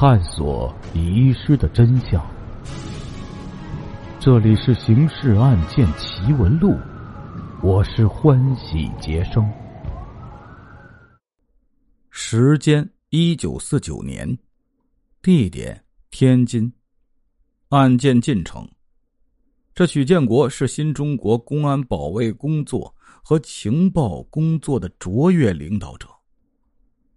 探索遗失的真相。这里是《刑事案件奇闻录》，我是欢喜杰生。时间：一九四九年，地点：天津。案件进程：这许建国是新中国公安保卫工作和情报工作的卓越领导者。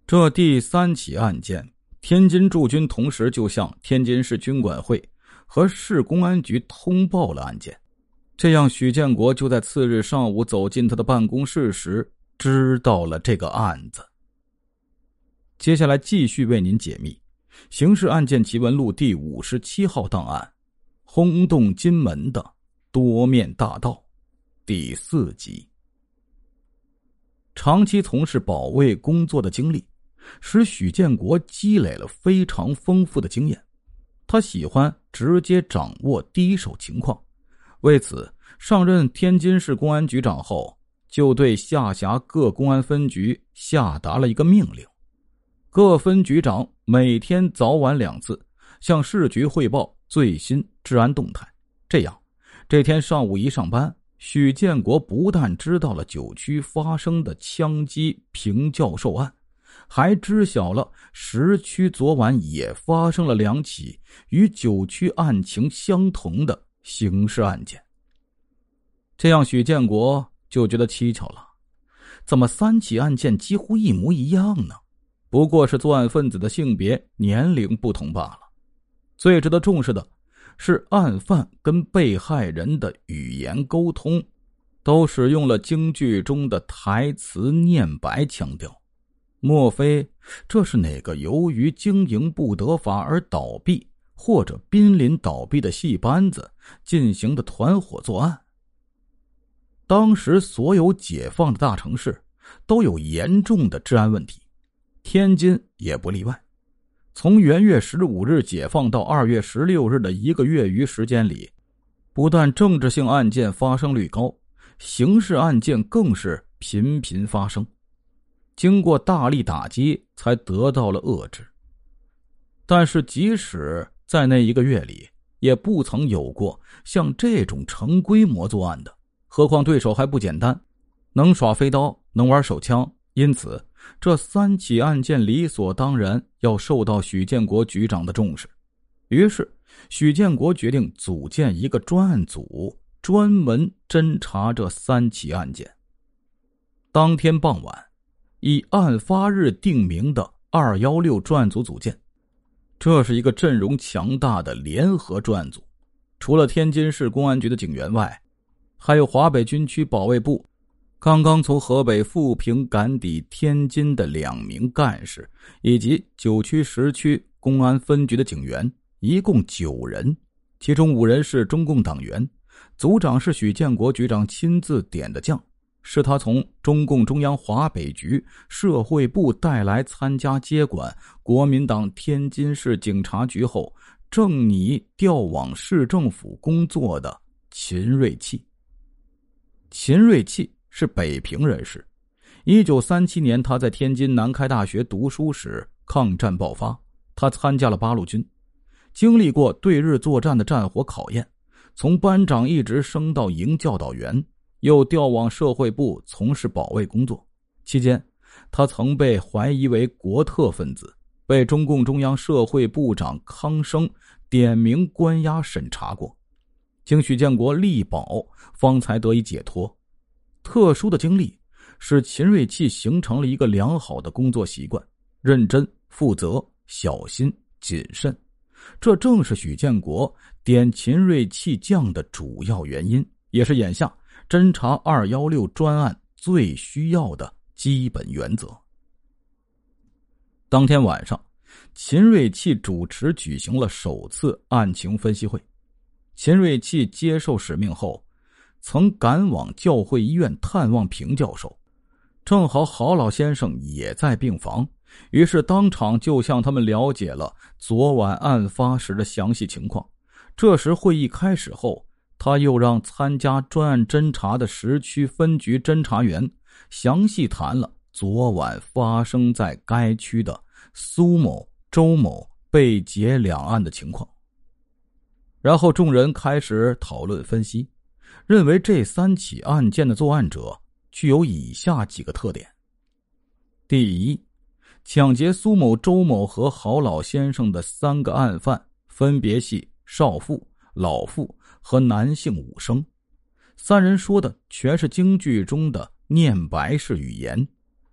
这第三起案件，天津驻军同时就向天津市军管会和市公安局通报了案件，这样许建国就在次日上午走进他的办公室时，知道了这个案子。接下来继续为您解密《刑事案件奇闻录》第五十七号档案：轰动金门的多面大盗第四集。长期从事保卫工作的经历。使许建国积累了非常丰富的经验，他喜欢直接掌握第一手情况，为此上任天津市公安局长后，就对下辖各公安分局下达了一个命令：各分局长每天早晚两次向市局汇报最新治安动态。这样，这天上午一上班，许建国不但知道了九区发生的枪击平教授案。还知晓了十区昨晚也发生了两起与九区案情相同的刑事案件。这样，许建国就觉得蹊跷了：怎么三起案件几乎一模一样呢？不过是作案分子的性别、年龄不同罢了。最值得重视的是，案犯跟被害人的语言沟通，都使用了京剧中的台词念白腔调。莫非这是哪个由于经营不得法而倒闭，或者濒临倒闭的戏班子进行的团伙作案？当时所有解放的大城市都有严重的治安问题，天津也不例外。从元月十五日解放到二月十六日的一个月余时间里，不但政治性案件发生率高，刑事案件更是频频发生。经过大力打击，才得到了遏制。但是，即使在那一个月里，也不曾有过像这种成规模作案的。何况对手还不简单，能耍飞刀，能玩手枪。因此，这三起案件理所当然要受到许建国局长的重视。于是，许建国决定组建一个专案组，专门侦查这三起案件。当天傍晚。以案发日定名的“二幺六”专案组组建，这是一个阵容强大的联合专案组。除了天津市公安局的警员外，还有华北军区保卫部刚刚从河北富平赶抵天津的两名干事，以及九区、十区公安分局的警员，一共九人。其中五人是中共党员，组长是许建国局长亲自点的将。是他从中共中央华北局社会部带来参加接管国民党天津市警察局后，正拟调往市政府工作的秦瑞器。秦瑞器是北平人士，一九三七年他在天津南开大学读书时，抗战爆发，他参加了八路军，经历过对日作战的战火考验，从班长一直升到营教导员。又调往社会部从事保卫工作，期间，他曾被怀疑为国特分子，被中共中央社会部长康生点名关押审查过，经许建国力保，方才得以解脱。特殊的经历使秦瑞器形成了一个良好的工作习惯：认真、负责、小心、谨慎。这正是许建国点秦瑞器将的主要原因，也是眼下。侦查二幺六专案最需要的基本原则。当天晚上，秦瑞气主持举行了首次案情分析会。秦瑞气接受使命后，曾赶往教会医院探望平教授，正好郝老先生也在病房，于是当场就向他们了解了昨晚案发时的详细情况。这时会议开始后。他又让参加专案侦查的十区分局侦查员详细谈了昨晚发生在该区的苏某、周某、被劫两案的情况。然后众人开始讨论分析，认为这三起案件的作案者具有以下几个特点：第一，抢劫苏某、周某和郝老先生的三个案犯分别系少妇、老妇和男性武生，三人说的全是京剧中的念白式语言，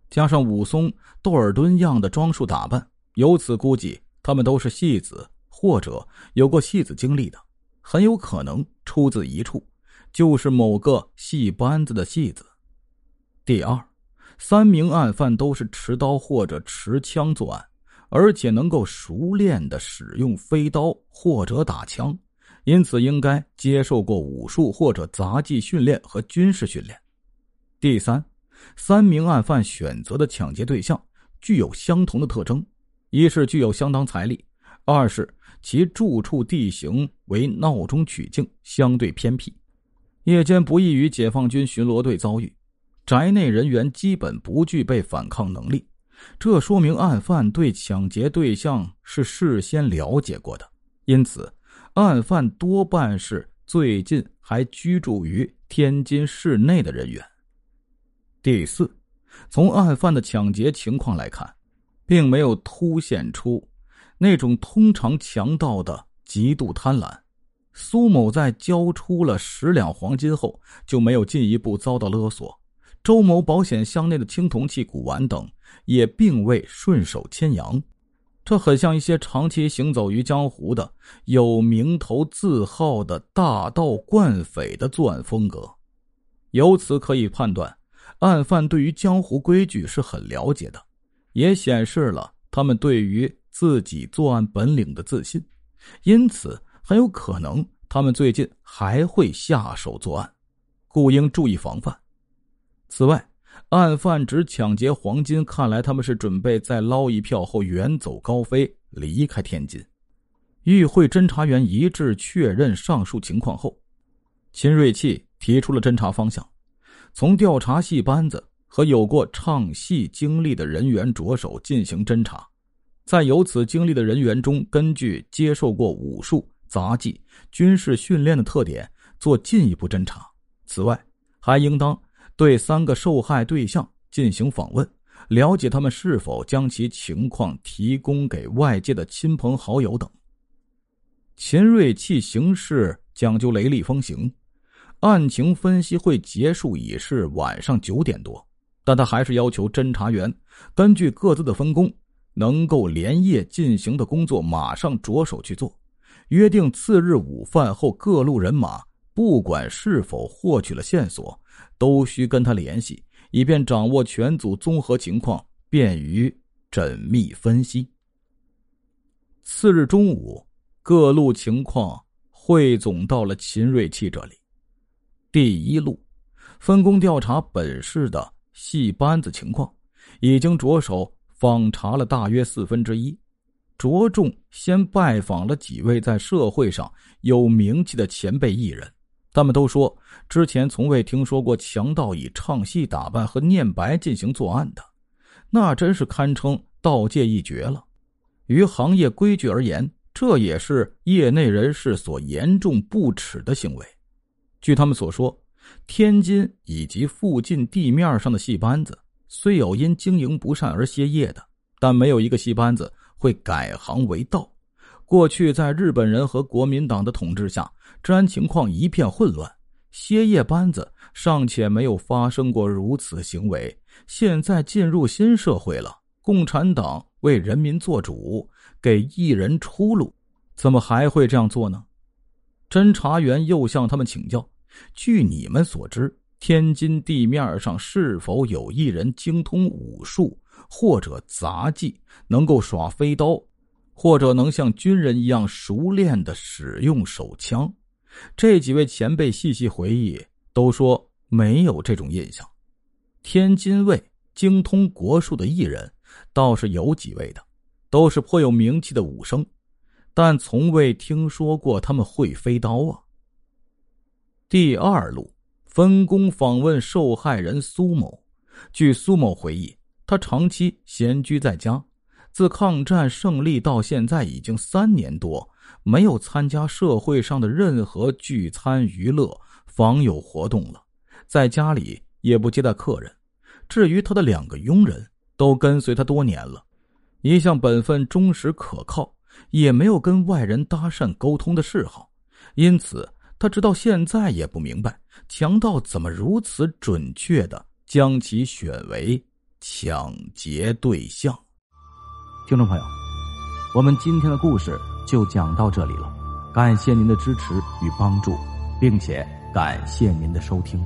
加上武松、窦尔敦样的装束打扮，由此估计他们都是戏子。或者有过戏子经历的，很有可能出自一处，就是某个戏班子的戏子。第二，三名案犯都是持刀或者持枪作案，而且能够熟练的使用飞刀或者打枪，因此应该接受过武术或者杂技训练和军事训练。第三，三名案犯选择的抢劫对象具有相同的特征：一是具有相当财力，二是。其住处地形为闹中取静，相对偏僻，夜间不易与解放军巡逻队遭遇。宅内人员基本不具备反抗能力，这说明案犯对抢劫对象是事先了解过的，因此，案犯多半是最近还居住于天津市内的人员。第四，从案犯的抢劫情况来看，并没有凸显出。那种通常强盗的极度贪婪，苏某在交出了十两黄金后就没有进一步遭到勒索。周某保险箱内的青铜器、古玩等也并未顺手牵羊，这很像一些长期行走于江湖的有名头字号的大盗惯匪的作案风格。由此可以判断，案犯对于江湖规矩是很了解的，也显示了他们对于。自己作案本领的自信，因此很有可能他们最近还会下手作案，故应注意防范。此外，案犯只抢劫黄金，看来他们是准备再捞一票后远走高飞，离开天津。与会侦查员一致确认上述情况后，秦瑞气提出了侦查方向：从调查戏班子和有过唱戏经历的人员着手进行侦查。在有此经历的人员中，根据接受过武术、杂技、军事训练的特点做进一步侦查。此外，还应当对三个受害对象进行访问，了解他们是否将其情况提供给外界的亲朋好友等。秦瑞气行事讲究雷厉风行，案情分析会结束已是晚上九点多，但他还是要求侦查员根据各自的分工。能够连夜进行的工作，马上着手去做。约定次日午饭后，各路人马不管是否获取了线索，都需跟他联系，以便掌握全组综合情况，便于缜密分析。次日中午，各路情况汇总到了秦瑞器这里。第一路分工调查本市的戏班子情况，已经着手。访查了大约四分之一，着重先拜访了几位在社会上有名气的前辈艺人。他们都说，之前从未听说过强盗以唱戏打扮和念白进行作案的，那真是堪称盗界一绝了。于行业规矩而言，这也是业内人士所严重不耻的行为。据他们所说，天津以及附近地面上的戏班子。虽有因经营不善而歇业的，但没有一个戏班子会改行为盗。过去在日本人和国民党的统治下，治安情况一片混乱，歇业班子尚且没有发生过如此行为。现在进入新社会了，共产党为人民做主，给艺人出路，怎么还会这样做呢？侦查员又向他们请教：据你们所知。天津地面上是否有艺人精通武术或者杂技，能够耍飞刀，或者能像军人一样熟练的使用手枪？这几位前辈细细回忆，都说没有这种印象。天津卫精通国术的艺人倒是有几位的，都是颇有名气的武生，但从未听说过他们会飞刀啊。第二路。分工访问受害人苏某。据苏某回忆，他长期闲居在家，自抗战胜利到现在已经三年多，没有参加社会上的任何聚餐娱乐、访友活动了，在家里也不接待客人。至于他的两个佣人，都跟随他多年了，一向本分、忠实、可靠，也没有跟外人搭讪沟通的嗜好，因此他直到现在也不明白强盗怎么如此准确的将其选为抢劫对象。听众朋友，我们今天的故事就讲到这里了，感谢您的支持与帮助，并且感谢您的收听。